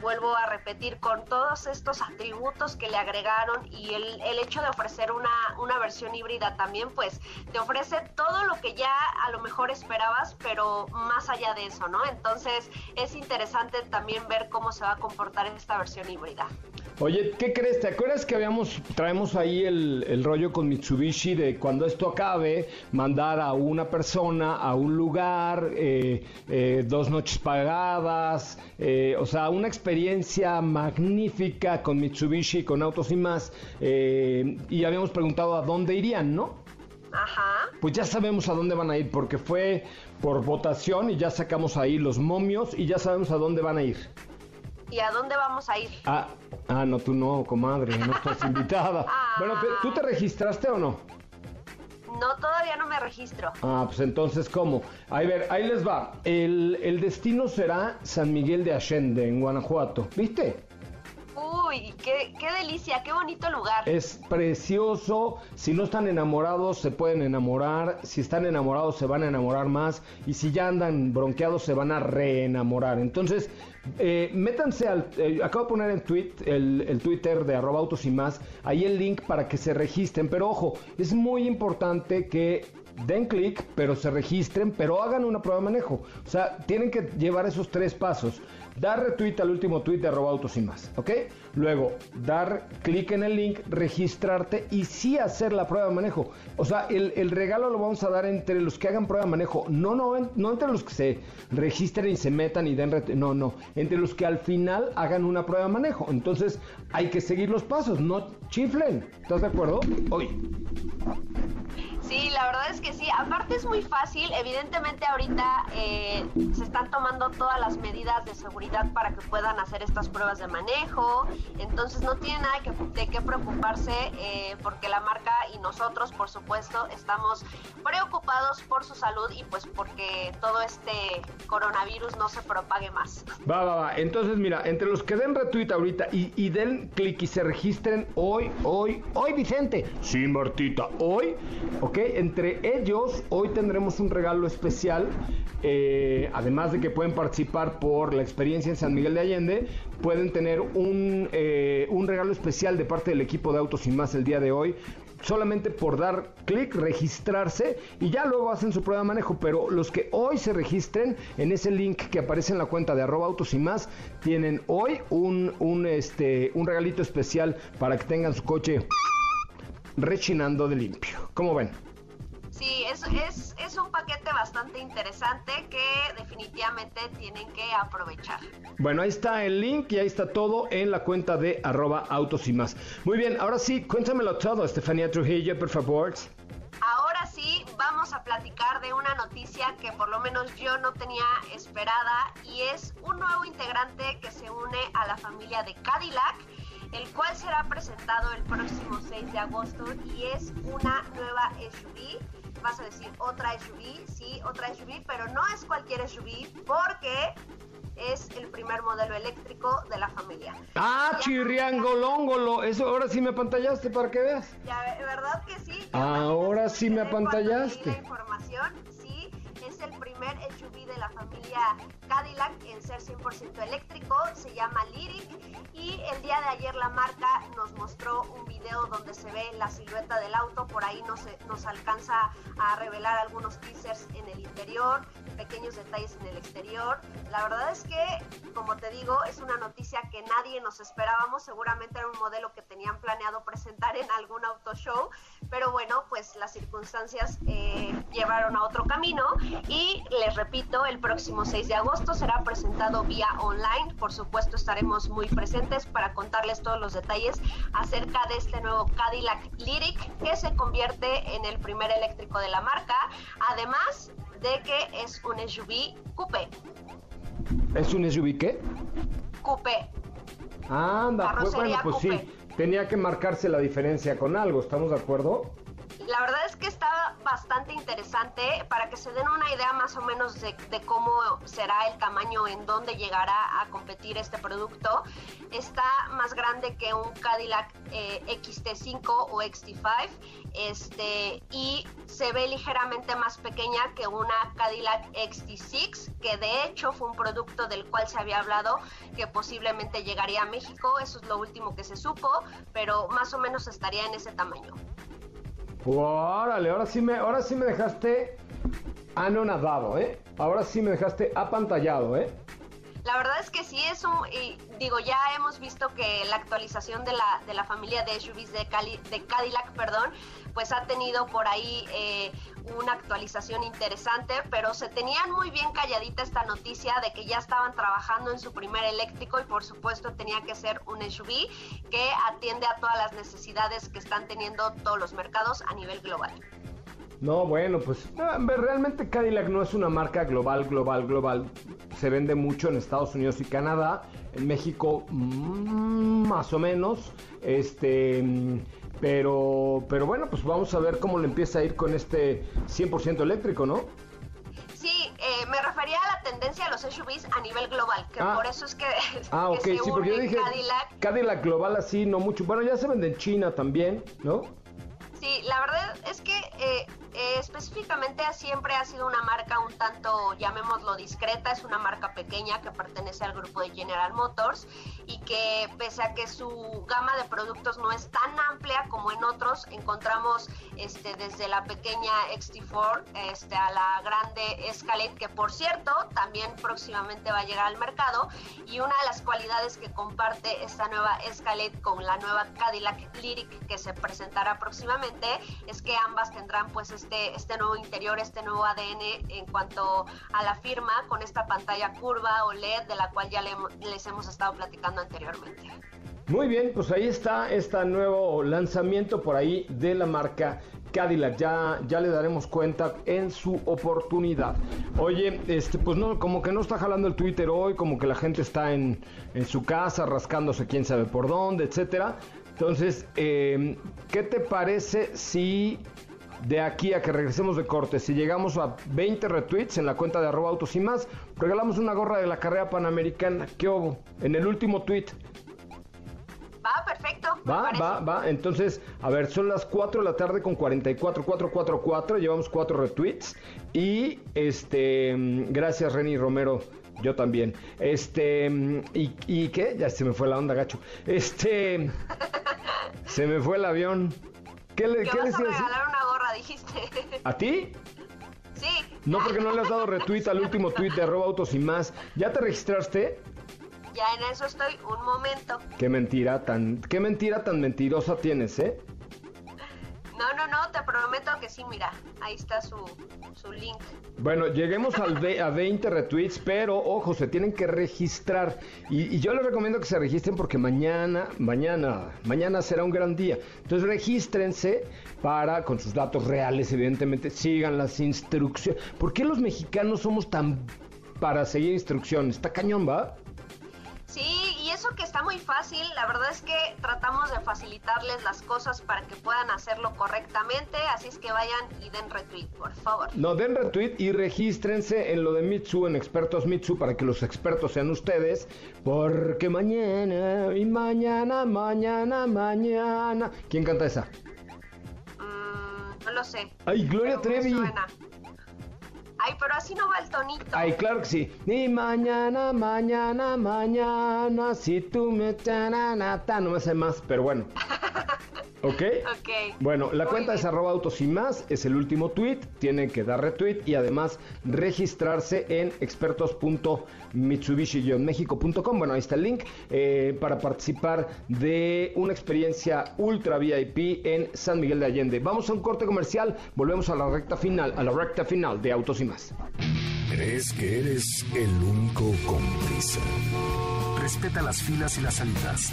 vuelvo a repetir, con todos estos atributos que le agregaron y el, el hecho de ofrecer una, una versión híbrida también, pues te ofrece todo lo que ya a lo mejor esperabas, pero más allá de eso, ¿no? Entonces es interesante también ver cómo se va a comportar esta versión híbrida. Oye, ¿qué crees? ¿Te acuerdas que habíamos, traemos ahí el, el rollo con Mitsubishi de cuando esto acabe, mandar a una persona a un lugar, eh, eh, dos noches pagadas, eh, o sea, una experiencia magnífica con Mitsubishi, con autos y más, eh, y habíamos preguntado a dónde irían, ¿no? Ajá. Pues ya sabemos a dónde van a ir, porque fue por votación y ya sacamos ahí los momios y ya sabemos a dónde van a ir. ¿Y a dónde vamos a ir? Ah, ah, no, tú no, comadre, no estás [LAUGHS] invitada. Bueno, pero, ¿tú te registraste o no? No, todavía no me registro. Ah, pues entonces, ¿cómo? Ahí, ver, ahí les va. El, el destino será San Miguel de Allende, en Guanajuato. ¿Viste? Uy, qué, qué delicia, qué bonito lugar. Es precioso. Si no están enamorados, se pueden enamorar. Si están enamorados, se van a enamorar más. Y si ya andan bronqueados, se van a reenamorar. Entonces, eh, métanse al. eh, acabo de poner en el, el Twitter de arroba autos y más. Ahí el link para que se registren. Pero ojo, es muy importante que den clic, pero se registren, pero hagan una prueba de manejo. O sea, tienen que llevar esos tres pasos. Dar retweet al último tweet de arroba autos y más, ¿ok? Luego, dar clic en el link, registrarte y sí hacer la prueba de manejo. O sea, el, regalo lo vamos a dar entre los que hagan prueba de manejo. No, no, no entre los que se registren y se metan y den ret- No, no. Entre los que al final hagan una prueba de manejo. Entonces, hay que seguir los pasos, no chiflen. ¿Estás de acuerdo? Hoy. Sí, la verdad es que sí. Aparte es muy fácil. Evidentemente ahorita eh, se están tomando todas las medidas de seguridad para que puedan hacer estas pruebas de manejo. Entonces no tiene nada que, de qué preocuparse eh, porque la marca y nosotros, por supuesto, estamos preocupados por su salud y pues porque todo este coronavirus no se propague más. Va, va, va. Entonces, mira, entre los que den retweet ahorita y, y den clic y se registren hoy, hoy, hoy, Vicente. Sí, Martita, hoy. Ok, entre ellos, hoy tendremos un regalo especial. eh, además de que pueden participar por la experiencia en San Miguel de Allende, pueden tener un, eh, un regalo especial de parte del equipo de Autos y Más el día de hoy solamente por dar clic, registrarse y ya luego hacen su prueba de manejo. Pero los que hoy se registren en ese link que aparece en la cuenta de arroba autos y más, tienen hoy un, un, este, un regalito especial para que tengan su coche rechinando de limpio. ¿Cómo ven? Sí, es, es, es un paquete bastante interesante que definitivamente tienen que aprovechar. Bueno, ahí está el link y ahí está todo en la cuenta de arroba autos y más. Muy bien, ahora sí, cuéntamelo todo, Estefanía Trujillo, por favor. Ahora sí, vamos a platicar de una noticia que por lo menos yo no tenía esperada y es un nuevo integrante que se une a la familia de Cadillac, el cual será presentado el próximo 6 de agosto y es una nueva SUV. Vas a decir otra SUV, sí, otra SUV, pero no es cualquier SUV porque es el primer modelo eléctrico de la familia. Ah, chirriangolóngolo, eso ahora sí me apantallaste para que veas. Ya, ¿verdad que sí? Ahora sí me apantallaste. La información, sí, es el primer SUV de la familia Cadillac en ser 100% eléctrico, se llama Lyric y el día de ayer la marca nos mostró un video donde se ve la silueta del auto, por ahí nos, nos alcanza a revelar algunos teasers en el interior, pequeños detalles en el exterior. La verdad es que, como te digo, es una noticia que nadie nos esperábamos, seguramente era un modelo que tenían planeado presentar en algún auto show, pero bueno, pues las circunstancias eh, llevaron a otro camino y les repito, el próximo 6 de agosto será presentado vía online, por supuesto estaremos muy presentes para contarles todos los detalles acerca de este nuevo Cadillac Lyric que se convierte en el primer eléctrico de la marca, además de que es un SUV coupé, ¿Es un SUV qué? coupé. Anda, pues, bueno, pues sí, tenía que marcarse la diferencia con algo, ¿estamos de acuerdo? La verdad es que está bastante interesante para que se den una idea más o menos de, cómo será el tamaño en donde llegará a competir este producto. Está más grande que un Cadillac eh, XT5 o XT5 este, y se ve ligeramente más pequeña que una Cadillac XT6, que de hecho fue un producto del cual se había hablado que posiblemente llegaría a México, eso es lo último que se supo, pero más o menos estaría en ese tamaño. Órale, ahora sí me, ahora sí me dejaste anonadado, ¿eh? Ahora sí me dejaste apantallado, ¿eh? La verdad es que sí es un, y digo, ya hemos visto que la actualización de la, de la familia de SUVs de, Cadillac, perdón, pues ha tenido por ahí eh, una actualización interesante, pero se tenían muy bien calladita esta noticia de que ya estaban trabajando en su primer eléctrico y por supuesto tenía que ser un SUV que atiende a todas las necesidades que están teniendo todos los mercados a nivel global. No, bueno, pues realmente Cadillac no es una marca global, global, global. Se vende mucho en Estados Unidos y Canadá, en México mm, más o menos. Este, pero, pero bueno, pues vamos a ver cómo le empieza a ir con este 100% eléctrico, ¿no? Sí, eh, me refería a la tendencia de los SUVs a nivel global, que Ah. por eso es que, [LAUGHS] Ah, que se sí, porque yo dije Cadillac Cadillac global así, no mucho. Bueno, ya se vende en China también, ¿no? Sí, la verdad es que eh, eh, específicamente siempre ha sido una marca un tanto, llamémoslo discreta, es una marca pequeña que pertenece al grupo de General Motors y que pese a que su gama de productos no es tan amplia como en otros, encontramos este, desde la pequeña XT4 este, a la grande Escalade, que por cierto también próximamente va a llegar al mercado. Y una de las cualidades que comparte esta nueva Escalade con la nueva Cadillac Lyric que se presentará próximamente es que ambas tendrán pues este, este nuevo interior, este nuevo ADN en cuanto a la firma con esta pantalla curva OLED de la cual ya le les hemos estado platicando anteriormente. Muy bien, pues ahí está este nuevo lanzamiento por ahí de la marca Cadillac. Ya, ya le daremos cuenta en su oportunidad. Oye, este, pues no, como que no está jalando el Twitter hoy, como que la gente está en, en su casa rascándose quién sabe por dónde, etcétera. Entonces, eh, ¿qué te parece si de aquí a que regresemos de corte, si llegamos a 20 retweets en la cuenta de arroba autos y más, regalamos una gorra de la carrera panamericana? ¿Qué hubo? En el último tweet. Va, perfecto. Va, va, va. Entonces, a ver, son las 4 de la tarde con 44, 4, 4, 4. Llevamos 4 retweets. Y, este, mm, gracias Reni Romero. Yo también. Este, mm, ¿y, ¿y qué? Ya se me fue la onda, gacho. Este, [LAUGHS] se me fue el avión. ¿Qué, le, Que qué vas les a regalar una gorra, dijiste. ¿A ti? [LAUGHS] sí. No, porque no le has dado retweet al último tweet de arroba autos y más. ¿Ya te registraste? Ya en eso estoy un momento. Qué mentira tan, qué mentira tan mentirosa tienes, ¿eh? No, no, no, te prometo que sí, mira, ahí está su, su link. Bueno, lleguemos al ve- a 20 retweets, pero ojo, se tienen que registrar. Y, y yo les recomiendo que se registren porque mañana, mañana, mañana será un gran día. Entonces regístrense para, con sus datos reales, evidentemente, sigan las instrucciones. ¿Por qué los mexicanos somos tan para seguir instrucciones? Está cañón, ¿va? Eso que está muy fácil, la verdad es que tratamos de facilitarles las cosas para que puedan hacerlo correctamente, así es que vayan y den retweet, por favor. No, den retweet y regístrense en lo de Mitsu, en Expertos Mitsu, para que los expertos sean ustedes. Porque mañana y mañana, mañana, mañana. ¿Quién canta esa? Mm, no lo sé. Ay, Gloria Trevi. suena. Ay, pero así no va el tonito. Ay, claro que sí. Y mañana, mañana, mañana, si tú me... No me sé más, pero bueno. [LAUGHS] ¿Ok? Ok. Bueno, la Muy cuenta es arroba autos y más, es el último tweet, tienen que dar retweet y además registrarse en expertos.mitsubishi-mexico.com. Bueno, ahí está el link eh, para participar de una experiencia ultra VIP en San Miguel de Allende. Vamos a un corte comercial, volvemos a la recta final, a la recta final de Autos y más. ¿Crees que eres el único con prisa? Respeta las filas y las salidas.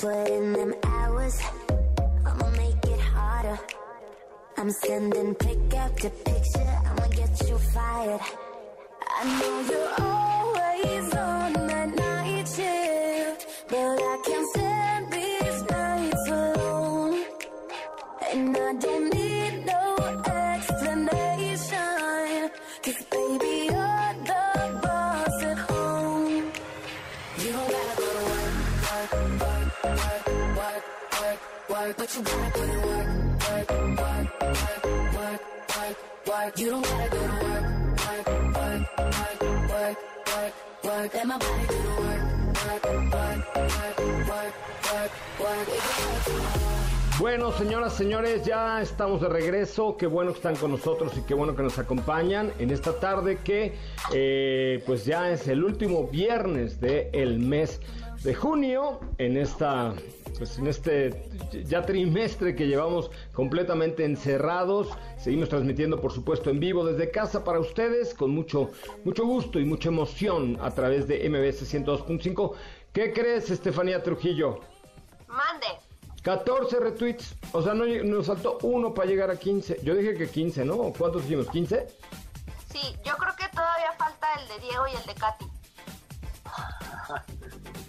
Put in them hours. I'ma make it harder. I'm sending pick up after picture, I'ma get you fired. I know you're always on Bueno, señoras, señores, ya estamos de regreso. Qué bueno que están con nosotros y qué bueno que nos acompañan en esta tarde que eh, pues ya es el último viernes del mes de junio en esta pues en este ya trimestre que llevamos completamente encerrados. Seguimos transmitiendo, por supuesto, en vivo desde casa para ustedes con mucho mucho gusto y mucha emoción a través de MBS 102.5. ¿Qué crees, Estefanía Trujillo? Mande. 14 retweets. O sea, no, nos faltó uno para llegar a 15. Yo dije que 15, ¿no? ¿Cuántos dijimos? ¿15? Sí, yo creo que todavía falta el de Diego y el de Katy. [LAUGHS]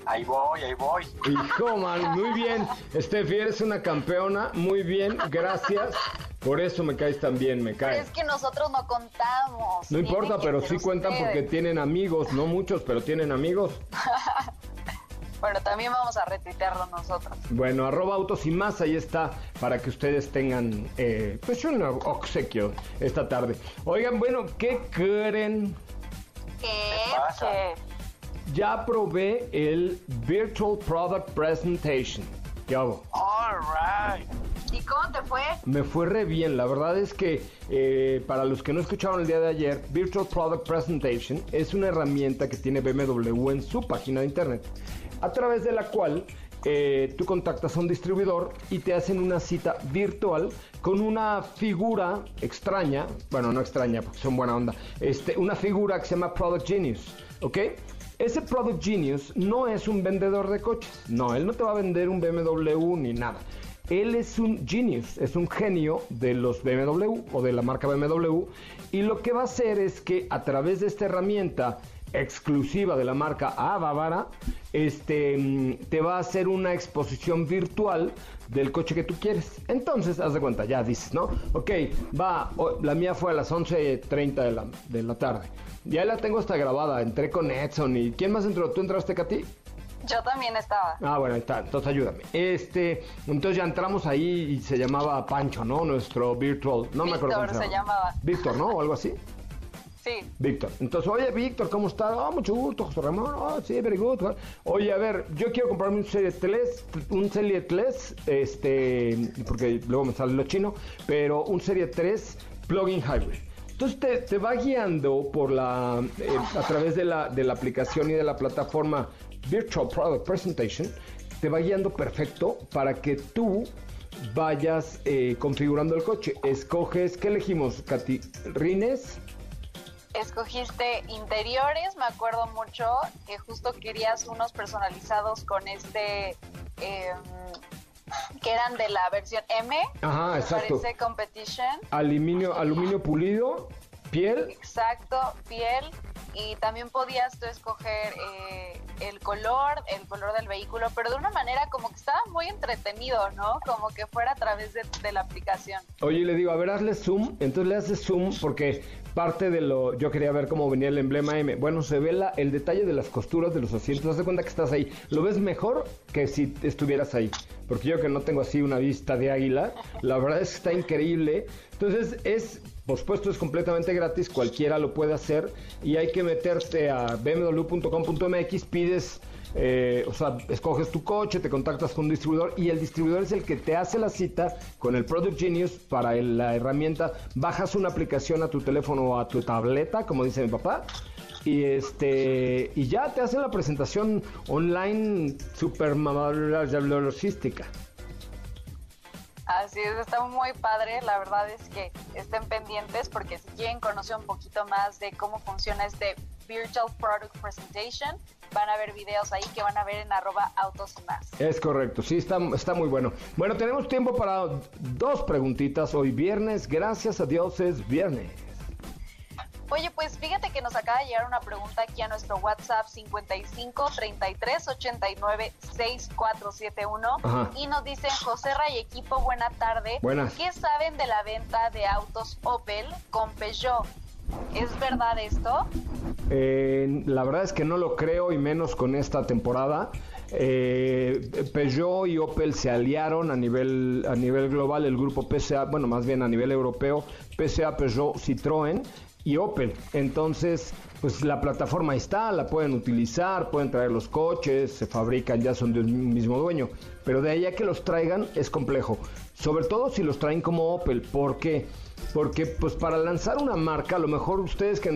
Ahí voy, ahí voy. Hijo, man, muy bien. Steffi, eres una campeona. Muy bien, gracias. Por eso me caes tan bien, me Pero caes. es que nosotros no contamos. No importa, pero sí cuentan porque tienen amigos. No muchos, pero tienen amigos. [LAUGHS] Bueno, también vamos a retuitearlo nosotros. Bueno, arroba autos y más, ahí está, para que ustedes tengan, eh, pues un obsequio esta tarde. Oigan, bueno, ¿qué creen? ¿Qué? ¿Qué Ya probé el Virtual Product Presentation. ¿Qué hago? All right. ¿Y cómo te fue? Me fue re bien, la verdad es que eh, para los que no escucharon el día de ayer, Virtual Product Presentation es una herramienta que tiene BMW en su página de internet, a través de la cual eh, tú contactas a un distribuidor y te hacen una cita virtual con una figura extraña, bueno, no extraña porque son buena onda, este, una figura que se llama Product Genius, ¿ok? Ese Product Genius no es un vendedor de coches, no, él no te va a vender un BMW ni nada. Él es un genius, es un genio de los BMW o de la marca BMW y lo que va a hacer es que a través de esta herramienta exclusiva de la marca Avavara, este, mm, te va a hacer una exposición virtual del coche que tú quieres. Entonces, haz de cuenta, ya dices, ¿no? Ok, va, la mía fue a las 11.30 de la, de la tarde. Ya la tengo hasta grabada, entré con Edson y ¿quién más entró? ¿Tú entraste, Katy? yo también estaba. Ah, bueno, ahí está. Entonces ayúdame. Este, entonces ya entramos ahí y se llamaba Pancho, ¿no? Nuestro virtual. No me acuerdo. Víctor cómo se llamaba. Víctor, ¿no? O algo así. [LAUGHS] Sí. Víctor. Entonces, oye, Víctor, ¿cómo estás? Ah, mucho gusto, José Ramón. Ah, sí, very good. Oye, a ver, yo quiero comprarme un Serie 3, un Serie 3, este, porque luego me sale lo chino, pero un Serie 3 plug-in hybrid. Entonces te, te va guiando por la, eh, a través de la, de la aplicación y de la plataforma Virtual Product Presentation, te va guiando perfecto para que tú vayas eh, configurando el coche. Escoges, ¿qué elegimos, Katy? ¿Rines? Escogiste interiores, me acuerdo mucho que justo querías unos personalizados con este em, que eran de la versión M. Ajá, exacto. Parece competition. Aluminio, aluminio pulido, piel. Exacto, piel. Y también podías tú escoger eh, el color, el color del vehículo, pero de una manera como que estaba muy entretenido, ¿no? Como que fuera a través de, de la aplicación. Oye, y le digo, a ver, hazle zoom. Entonces le haces zoom porque parte de lo. Yo quería ver cómo venía el emblema M. Bueno, se ve la, el detalle de las costuras de los asientos. Haz de cuenta que estás ahí. Lo ves mejor que si estuvieras ahí. Porque yo que no tengo así una vista de águila, la verdad es que está increíble. Entonces es. Por supuesto es completamente gratis, cualquiera lo puede hacer y hay que meterte a bmw.com.mx, pides eh, o sea, escoges tu coche, te contactas con un distribuidor y el distribuidor es el que te hace la cita con el Product Genius para la herramienta. Bajas una aplicación a tu teléfono o a tu tableta, como dice mi papá, y este y ya te hacen la presentación online super logística. Así es, está muy padre. La verdad es que estén pendientes porque si quieren conocer un poquito más de cómo funciona este Virtual Product Presentation. Van a ver videos ahí que van a ver en arroba autos y más. Es correcto, sí, está, está muy bueno. Bueno, tenemos tiempo para dos preguntitas hoy viernes. Gracias a Dios es viernes. Oye, pues fíjate que nos acaba de llegar una pregunta aquí a nuestro WhatsApp 55 33 89 6471 Ajá. y nos dicen José y equipo, buena tarde. Buenas. ¿Qué saben de la venta de autos Opel con Peugeot? ¿Es verdad esto? Eh, la verdad es que no lo creo y menos con esta temporada. Eh, Peugeot y Opel se aliaron a nivel, a nivel global, el grupo PSA, bueno, más bien a nivel europeo, PSA, Peugeot, Citroën y Opel. Entonces, pues la plataforma está, la pueden utilizar, pueden traer los coches, se fabrican, ya son de un mismo dueño. Pero de ahí a que los traigan es complejo. Sobre todo si los traen como Opel. Porque pues para lanzar una marca, a lo mejor ustedes que,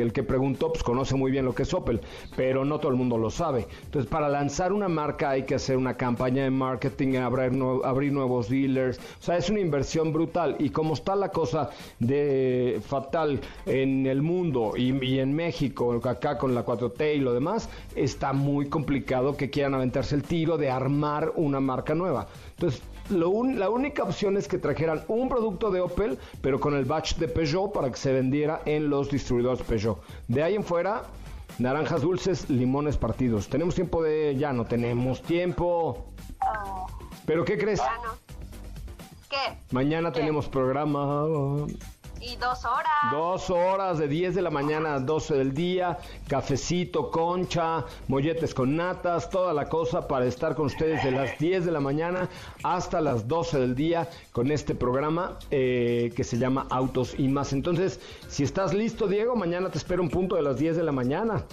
el que preguntó pues conoce muy bien lo que es Opel, pero no todo el mundo lo sabe. Entonces para lanzar una marca hay que hacer una campaña de marketing, abrir, nue- abrir nuevos dealers, o sea es una inversión brutal y como está la cosa de fatal en el mundo y, y en México, acá con la 4T y lo demás, está muy complicado que quieran aventarse el tiro de armar una marca nueva. Entonces lo un- la única opción es que trajeran un producto de Opel, pero con el batch de Peugeot para que se vendiera en los distribuidores Peugeot. De ahí en fuera, naranjas dulces, limones partidos. ¿Tenemos tiempo de...? Ya no tenemos tiempo. Oh, ¿Pero qué crees? Ya no. ¿Qué? Mañana ¿Qué? tenemos programa... Dos horas. Dos horas, de 10 de la mañana a 12 del día, cafecito, concha, molletes con natas, toda la cosa para estar con ustedes de las 10 de la mañana hasta las 12 del día con este programa eh, que se llama Autos y más. Entonces, si estás listo, Diego, mañana te espero un punto de las 10 de la mañana.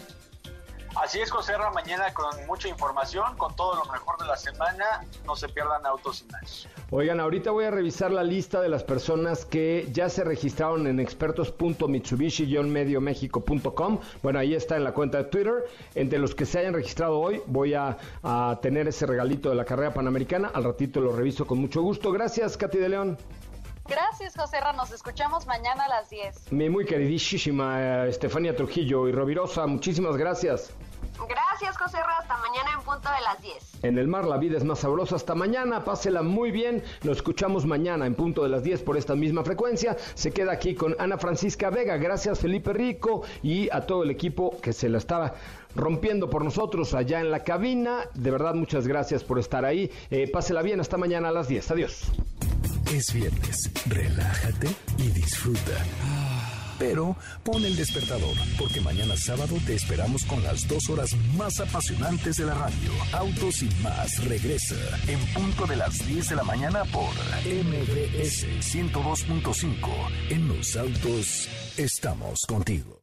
Así es, José Ra, mañana con mucha información, con todo lo mejor de la semana. No se pierdan autos y más. Oigan, ahorita voy a revisar la lista de las personas que ya se registraron en expertos.mitsubishi-mediomexico.com. Bueno, ahí está en la cuenta de Twitter. Entre los que se hayan registrado hoy, voy a, a tener ese regalito de la carrera panamericana. Al ratito lo reviso con mucho gusto. Gracias, Katy de León. Gracias, José Ra. Nos escuchamos mañana a las 10. Mi muy queridísima eh, Estefanía Trujillo y Rovirosa, muchísimas gracias. Gracias, José Ra. Hasta mañana en punto de las 10. En el mar la vida es más sabrosa. Hasta mañana, pásela muy bien. Nos escuchamos mañana en punto de las 10 por esta misma frecuencia. Se queda aquí con Ana Francisca Vega. Gracias Felipe Rico y a todo el equipo que se la estaba rompiendo por nosotros allá en la cabina. De verdad, muchas gracias por estar ahí. Eh, pásela bien. Hasta mañana a las 10. Adiós. Es viernes, relájate y disfruta. Pero pon el despertador, porque mañana sábado te esperamos con las dos horas más apasionantes de la radio. Autos y más regresa en punto de las 10 de la mañana por MBS 102.5. En los autos estamos contigo.